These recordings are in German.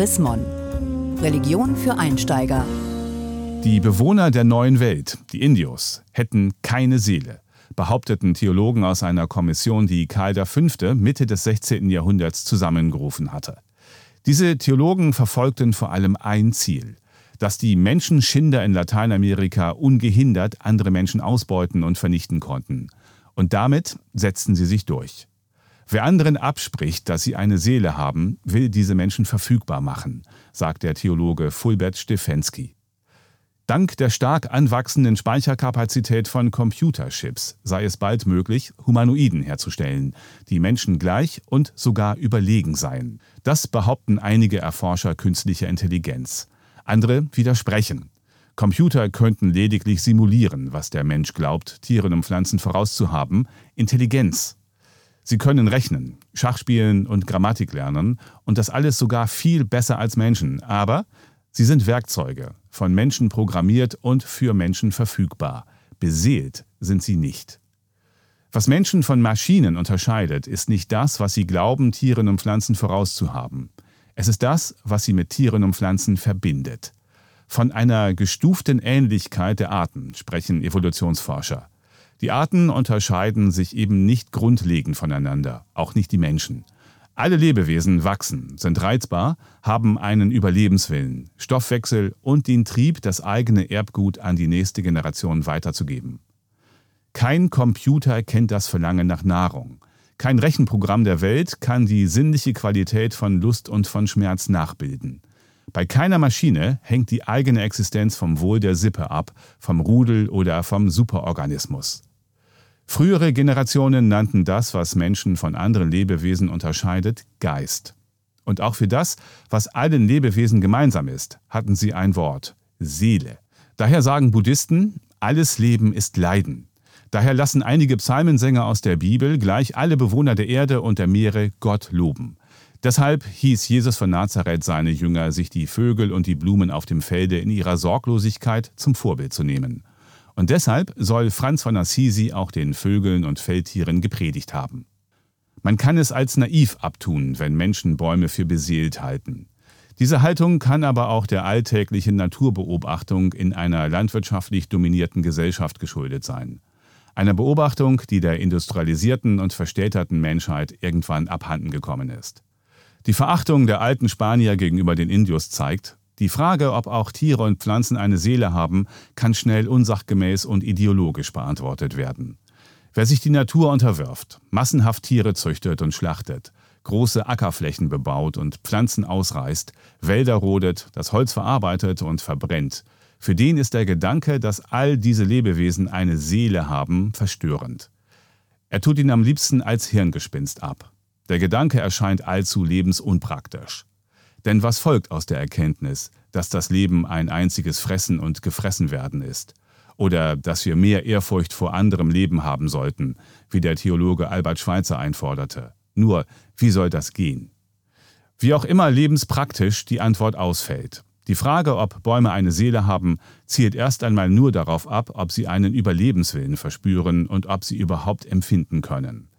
Chris Mon. Religion für Einsteiger. Die Bewohner der neuen Welt, die Indios, hätten keine Seele, behaupteten Theologen aus einer Kommission, die Karl V. Mitte des 16. Jahrhunderts zusammengerufen hatte. Diese Theologen verfolgten vor allem ein Ziel, dass die Menschenschinder in Lateinamerika ungehindert andere Menschen ausbeuten und vernichten konnten. Und damit setzten sie sich durch. Wer anderen abspricht, dass sie eine Seele haben, will diese Menschen verfügbar machen, sagt der Theologe Fulbert Stefensky. Dank der stark anwachsenden Speicherkapazität von Computerchips sei es bald möglich, Humanoiden herzustellen, die Menschen gleich und sogar überlegen seien. Das behaupten einige Erforscher künstlicher Intelligenz. Andere widersprechen. Computer könnten lediglich simulieren, was der Mensch glaubt, Tieren und Pflanzen vorauszuhaben, Intelligenz Sie können rechnen, Schach spielen und Grammatik lernen und das alles sogar viel besser als Menschen, aber sie sind Werkzeuge, von Menschen programmiert und für Menschen verfügbar. Beseelt sind sie nicht. Was Menschen von Maschinen unterscheidet, ist nicht das, was sie glauben, Tieren und Pflanzen vorauszuhaben. Es ist das, was sie mit Tieren und Pflanzen verbindet. Von einer gestuften Ähnlichkeit der Arten sprechen Evolutionsforscher. Die Arten unterscheiden sich eben nicht grundlegend voneinander, auch nicht die Menschen. Alle Lebewesen wachsen, sind reizbar, haben einen Überlebenswillen, Stoffwechsel und den Trieb, das eigene Erbgut an die nächste Generation weiterzugeben. Kein Computer kennt das Verlangen nach Nahrung. Kein Rechenprogramm der Welt kann die sinnliche Qualität von Lust und von Schmerz nachbilden. Bei keiner Maschine hängt die eigene Existenz vom Wohl der Sippe ab, vom Rudel oder vom Superorganismus. Frühere Generationen nannten das, was Menschen von anderen Lebewesen unterscheidet, Geist. Und auch für das, was allen Lebewesen gemeinsam ist, hatten sie ein Wort, Seele. Daher sagen Buddhisten, alles Leben ist Leiden. Daher lassen einige Psalmensänger aus der Bibel gleich alle Bewohner der Erde und der Meere Gott loben. Deshalb hieß Jesus von Nazareth seine Jünger, sich die Vögel und die Blumen auf dem Felde in ihrer Sorglosigkeit zum Vorbild zu nehmen. Und deshalb soll Franz von Assisi auch den Vögeln und Feldtieren gepredigt haben. Man kann es als naiv abtun, wenn Menschen Bäume für beseelt halten. Diese Haltung kann aber auch der alltäglichen Naturbeobachtung in einer landwirtschaftlich dominierten Gesellschaft geschuldet sein. Einer Beobachtung, die der industrialisierten und verstädterten Menschheit irgendwann abhanden gekommen ist. Die Verachtung der alten Spanier gegenüber den Indios zeigt, die Frage, ob auch Tiere und Pflanzen eine Seele haben, kann schnell unsachgemäß und ideologisch beantwortet werden. Wer sich die Natur unterwirft, massenhaft Tiere züchtet und schlachtet, große Ackerflächen bebaut und Pflanzen ausreißt, Wälder rodet, das Holz verarbeitet und verbrennt, für den ist der Gedanke, dass all diese Lebewesen eine Seele haben, verstörend. Er tut ihn am liebsten als Hirngespinst ab. Der Gedanke erscheint allzu lebensunpraktisch. Denn was folgt aus der Erkenntnis, dass das Leben ein einziges Fressen und Gefressenwerden ist? Oder dass wir mehr Ehrfurcht vor anderem Leben haben sollten, wie der Theologe Albert Schweitzer einforderte? Nur, wie soll das gehen? Wie auch immer lebenspraktisch die Antwort ausfällt. Die Frage, ob Bäume eine Seele haben, zielt erst einmal nur darauf ab, ob sie einen Überlebenswillen verspüren und ob sie überhaupt empfinden können.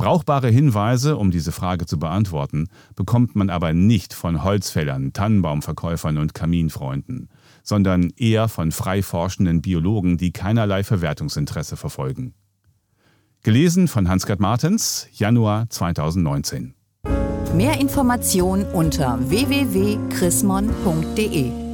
Brauchbare Hinweise, um diese Frage zu beantworten, bekommt man aber nicht von Holzfällern, Tannenbaumverkäufern und Kaminfreunden, sondern eher von frei forschenden Biologen, die keinerlei Verwertungsinteresse verfolgen. Gelesen von Hans-Gerd Martens, Januar 2019. Mehr Informationen unter www.chrismon.de